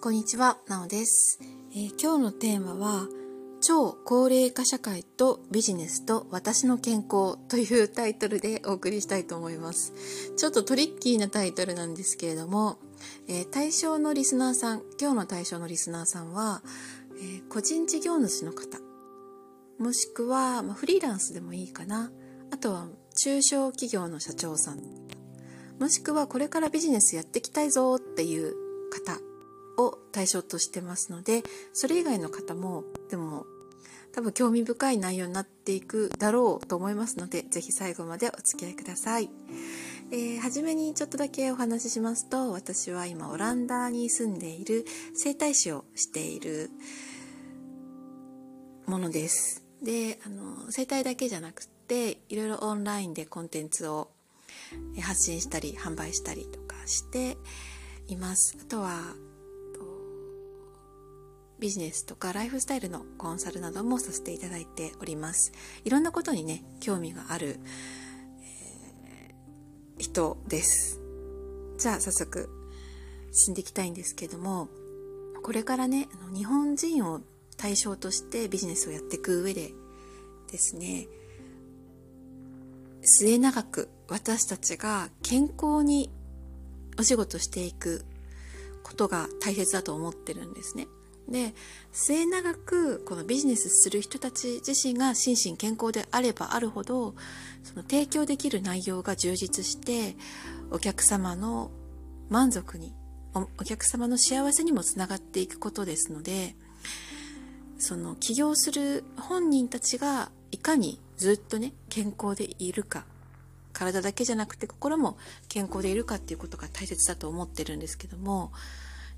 こんにちは、なおです、えー、今日のテーマは、超高齢化社会とビジネスと私の健康というタイトルでお送りしたいと思います。ちょっとトリッキーなタイトルなんですけれども、えー、対象のリスナーさん、今日の対象のリスナーさんは、えー、個人事業主の方、もしくは、まあ、フリーランスでもいいかな。あとは中小企業の社長さん、もしくはこれからビジネスやっていきたいぞっていう方を対象としてますので、それ以外の方も、でも、多分興味深い内容になっていくだろうと思いますので、ぜひ最後までお付き合いください。えー、初めにちょっとだけお話ししますと、私は今オランダに住んでいる整体師をしているものです。で、あの、整体だけじゃなくて、いろいろオンラインでコンテンツを発信したり、販売したりとかしています。あとは、ビジネスとかライフスタイルのコンサルなどもさせていただいております。いろんなことにね、興味がある、えー、人です。じゃあ早速進んでいきたいんですけども、これからね、あの日本人を対象としてビジネスをやっていく上でですね、末永く私たちが健康にお仕事していくことが大切だと思ってるんですね。で末永くこのビジネスする人たち自身が心身健康であればあるほどその提供できる内容が充実してお客様の満足にお客様の幸せにもつながっていくことですのでその起業する本人たちがいかにずっとね健康でいるか体だけじゃなくて心も健康でいるかっていうことが大切だと思ってるんですけども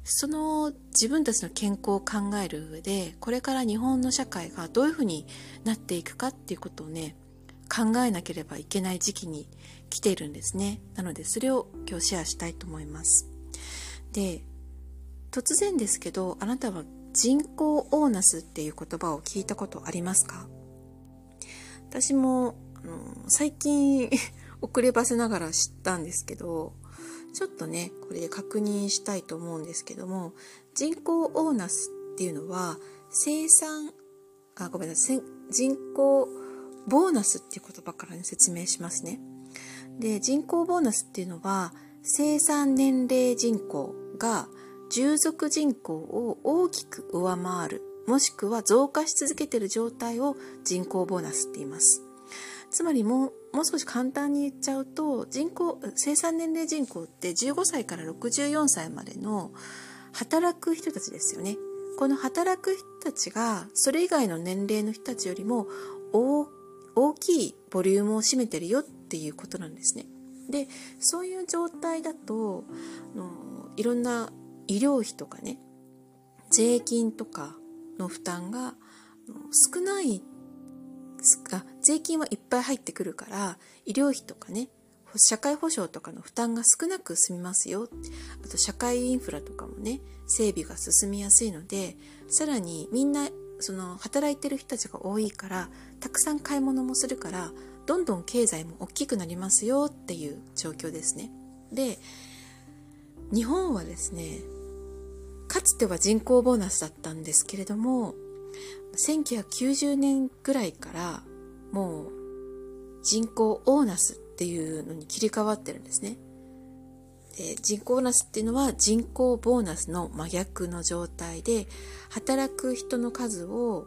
その自分たちの健康を考える上でこれから日本の社会がどういうふうになっていくかっていうことをね考えなければいけない時期に来ているんですね。なのでそれを今日シェアしたいと思います。で突然ですけどあなたは人工オーナスっていう言葉を聞いたことありますか？私もあの最近 遅ればせながら知ったんですけどちょっとねこれで確認したいと思うんですけども人口オーナスっていうのは生産あごめんなさい人口ボーナスっていう言葉から、ね、説明しますね。で人口ボーナスっていうのは生産年齢人口が従属人口を大きく上回るもしくは増加し続けている状態を人口ボーナスって言います。つまりもうもう少し簡単に言っちゃうと人口生産年齢人口って15歳から64歳までの働く人たちですよね。この働く人たちがそれ以外の年齢の人たちよりも大きいボリュームを占めてるよっていうことなんですね。でそういう状態だとのいろんな医療費とかね税金とかの負担が少ないが税金はいっぱい入ってくるから医療費とかね社会保障とかの負担が少なく済みますよあと社会インフラとかもね整備が進みやすいのでさらにみんなその働いてる人たちが多いからたくさん買い物もするからどんどん経済も大きくなりますよっていう状況ですね。で日本はですねかつては人口ボーナスだったんですけれども1990年ぐらいからもう人口オーナスっていうのに切り替わってるんですね。で人口オーナスっていうのは人口ボーナスの真逆の状態で働く人の数を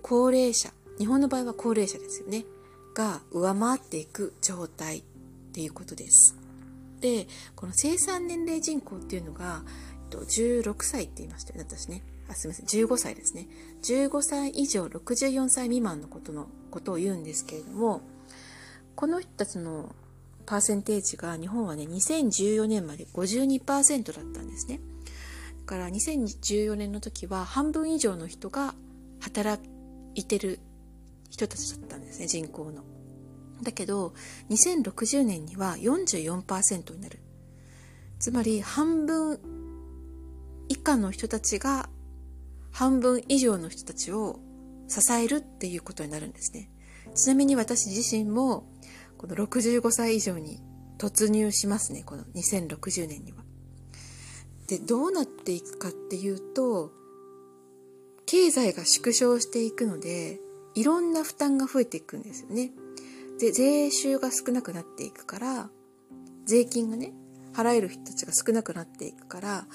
高齢者日本の場合は高齢者ですよねが上回っていく状態っていうことです。でこの生産年齢人口っていうのが16歳って言いましたよね私ねあすみません。15歳ですね。15歳以上64歳未満のことのことを言うんですけれどもこの人たちのパーセンテージが日本はね2014年まで52%だったんですね。だから2014年の時は半分以上の人が働いてる人たちだったんですね人口の。だけど2060年には44%になる。つまり半分以下の人たちが半分以上の人たちを支えるっていうことになるんですね。ちなみに私自身もこの65歳以上に突入しますね。この2060年には。でどうなっていくかっていうと経済が縮小していくのでいろんな負担が増えていくんですよね。で税収が少なくなっていくから税金がね払える人たちが少なくなっていくから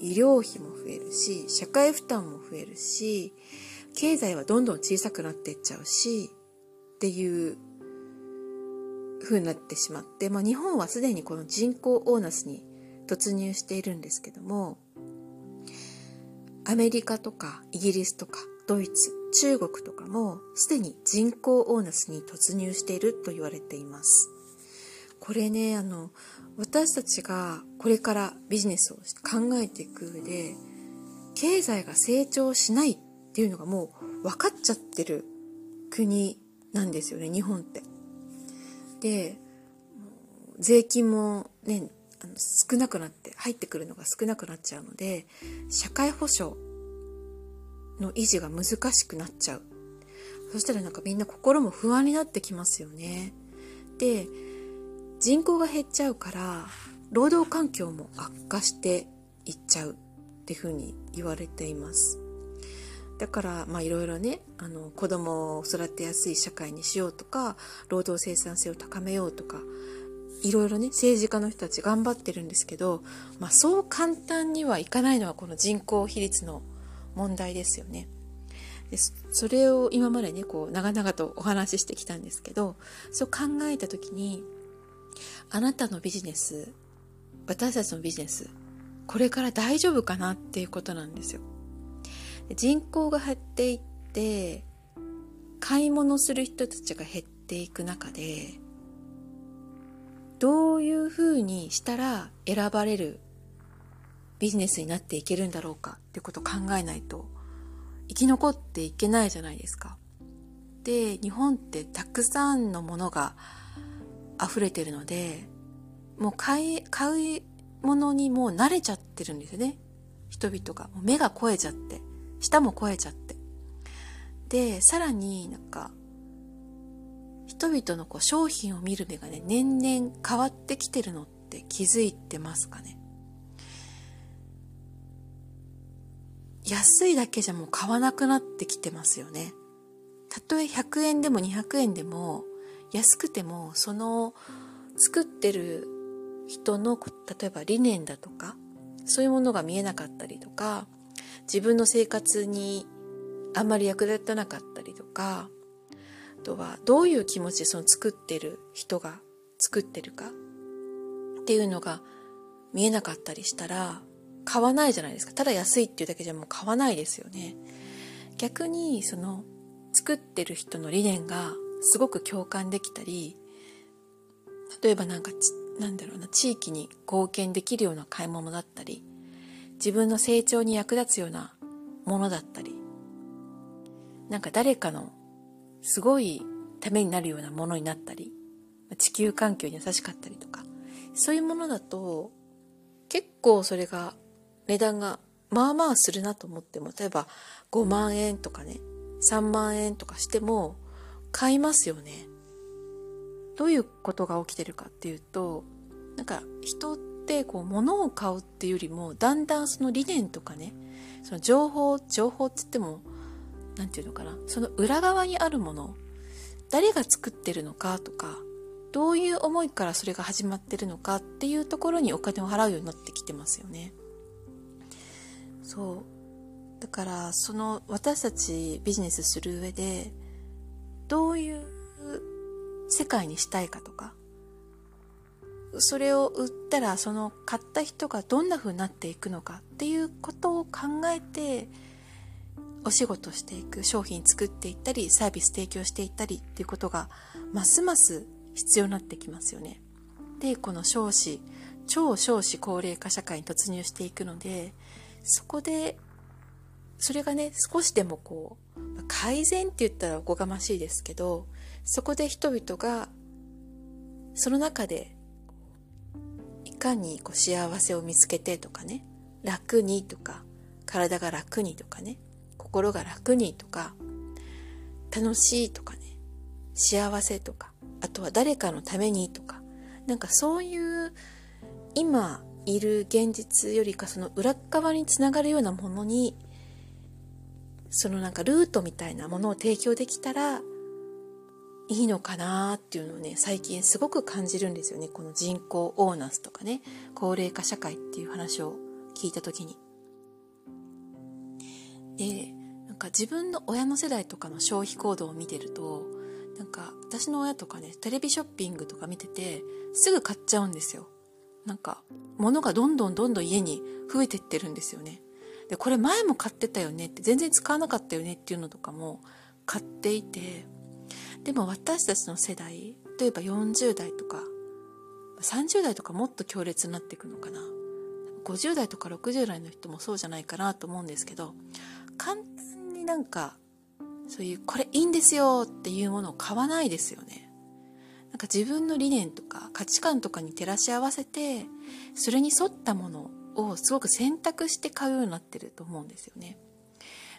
医療費も増えるし社会負担も増えるし経済はどんどん小さくなっていっちゃうしっていう風になってしまって、まあ、日本はすでにこの人口オーナスに突入しているんですけどもアメリカとかイギリスとかドイツ中国とかもすでに人口オーナスに突入していると言われています。これねあの私たちがこれからビジネスを考えていく上で経済が成長しないっていうのがもう分かっちゃってる国なんですよね日本って。で税金もねあの少なくなって入ってくるのが少なくなっちゃうので社会保障の維持が難しくなっちゃうそしたらなんかみんな心も不安になってきますよねで人口が減っちゃうから労働環境も悪化していっちゃうっていうふうに言われていますだからまあいろいろねあの子供を育てやすい社会にしようとか労働生産性を高めようとかいろいろね政治家の人たち頑張ってるんですけど、まあ、そう簡単にはいかないのはこの人口比率の問題ですよね。でそれを今までねこう長々とお話ししてきたんですけどそう考えた時にあなたのビジネス私たちのビジネスこれから大丈夫かなっていうことなんですよ。人口が減っていって買い物する人たちが減っていく中でどういうふうにしたら選ばれるビジネスになっていけるんだろうかっていうことを考えないと生き残っていけないじゃないですか。で日本ってたくさんのものが溢れてるのでもう買い買い物にもう慣れちゃってるんですよね。人々が。もう目が肥えちゃって。舌も肥えちゃって。でさらになんか人々のこう商品を見る目がね年々変わってきてるのって気づいてますかね。安いだけじゃもう買わなくなってきてますよね。たとえ100円でも200円でも安くてもその作ってる人の例えば理念だとかそういうものが見えなかったりとか自分の生活にあんまり役立たなかったりとかあとはどういう気持ちでその作ってる人が作ってるかっていうのが見えなかったりしたら買わないじゃないですか。ただ安いっていうだけじゃもう買わないですよね。逆にその作ってる人の理念がすごく共感できたり例えばなんかなんだろうな地域に貢献できるような買い物だったり自分の成長に役立つようなものだったりなんか誰かのすごいためになるようなものになったり地球環境に優しかったりとかそういうものだと結構それが値段がまあまあするなと思っても例えば5万円とかね3万円とかしても買いますよね。どういうことが起きてるかっていうとなんか人ってこう物を買うっていうよりもだんだんその理念とかねその情報情報って言っても何て言うのかなその裏側にあるもの誰が作ってるのかとかどういう思いからそれが始まってるのかっていうところにお金を払うようになってきてますよね。そうだからその私たちビジネスする上でどういう世界にしたいかとかそれを売ったらその買った人がどんな風になっていくのかっていうことを考えてお仕事していく商品作っていったりサービス提供していったりっていうことがますます必要になってきますよね。でこの少子超少子高齢化社会に突入していくのでそこでそれがね少しでもこう改善って言ったらおこがましいですけどそこで人々がその中でいかにこう幸せを見つけてとかね楽にとか体が楽にとかね心が楽にとか楽しいとかね幸せとかあとは誰かのためにとかなんかそういう今いる現実よりかその裏側につながるようなものにそのなんかルートみたいなものを提供できたらいいのかなっていうのをね最近すごく感じるんですよね。この人口オーナスとかね高齢化社会っていう話を聞いた時に。でなんか自分の親の世代とかの消費行動を見てるとなんか私の親とかねテレビショッピングとか見ててすぐ買っちゃうんですよ。なんか物がどんどんどんどん家に増えてってるんですよね。でこれ前も買ってたよねって全然使わなかったよねっていうのとかも買っていてでも私たちの世代例えば40代とか30代とかもっと強烈になっていくのかな。50代とか60代の人もそうじゃないかなと思うんですけど簡単になんかそういうこれいいんですよっていうものを買わないですよね。なんか自分の理念とか価値観とかに照らし合わせてそれに沿ったものをすごく選択して買うようになってると思うんですよね。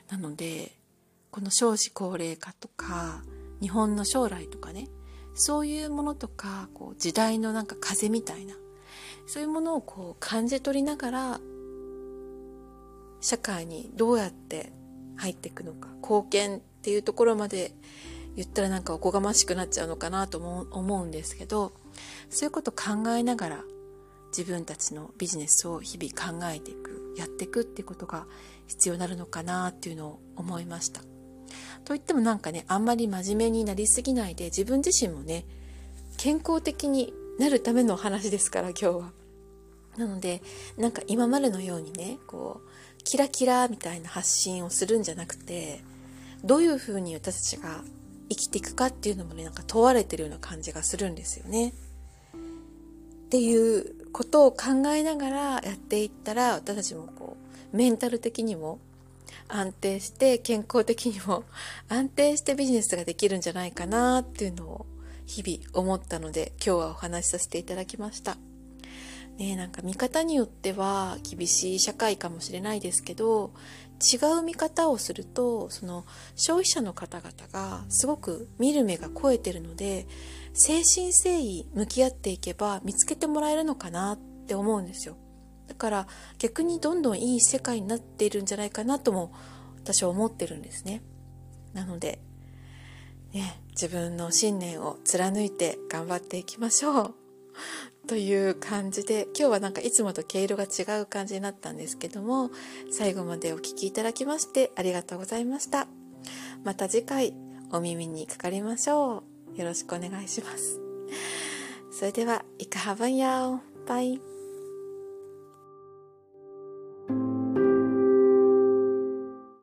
なのでこの少子高齢化とか日本の将来とかねそういうものとかこう時代のなんか風みたいなそういうものをこう感じ取りながら社会にどうやって入っていくのか貢献っていうところまで言ったらなんかおこがましくなっちゃうのかなと思うんですけどそういうこと考えながら自分たちのビジネスを日々考えていくやっていくってことが必要になるのかなっていうのを思いました。といってもなんかねあんまり真面目になりすぎないで自分自身もね健康的になるための話ですから今日は。なのでなんか今までのようにねこうキラキラみたいな発信をするんじゃなくてどういうふうに私たちが生きていくかっていうのもねなんか問われてるような感じがするんですよね。っていうことを考えながらやっていったら私たちもこうメンタル的にも安定して健康的にも 安定してビジネスができるんじゃないかなっていうのを日々思ったので今日はお話しさせていただきました。ねなんか見方によっては厳しい社会かもしれないですけど違う見方をするとその消費者の方々がすごく見る目が肥えてるので誠心誠意向き合っていけば見つけてもらえるのかなって思うんですよ。だから逆にどんどんいい世界になっているんじゃないかなとも私は思ってるんですね。なので、ね、自分の信念を貫いて頑張っていきましょう。という感じで今日はなんかいつもと毛色が違う感じになったんですけども最後までお聴きいただきましてありがとうございました。また次回お耳にかかりましょう。よろしくお願いします。それではいかはばんやお。バイ。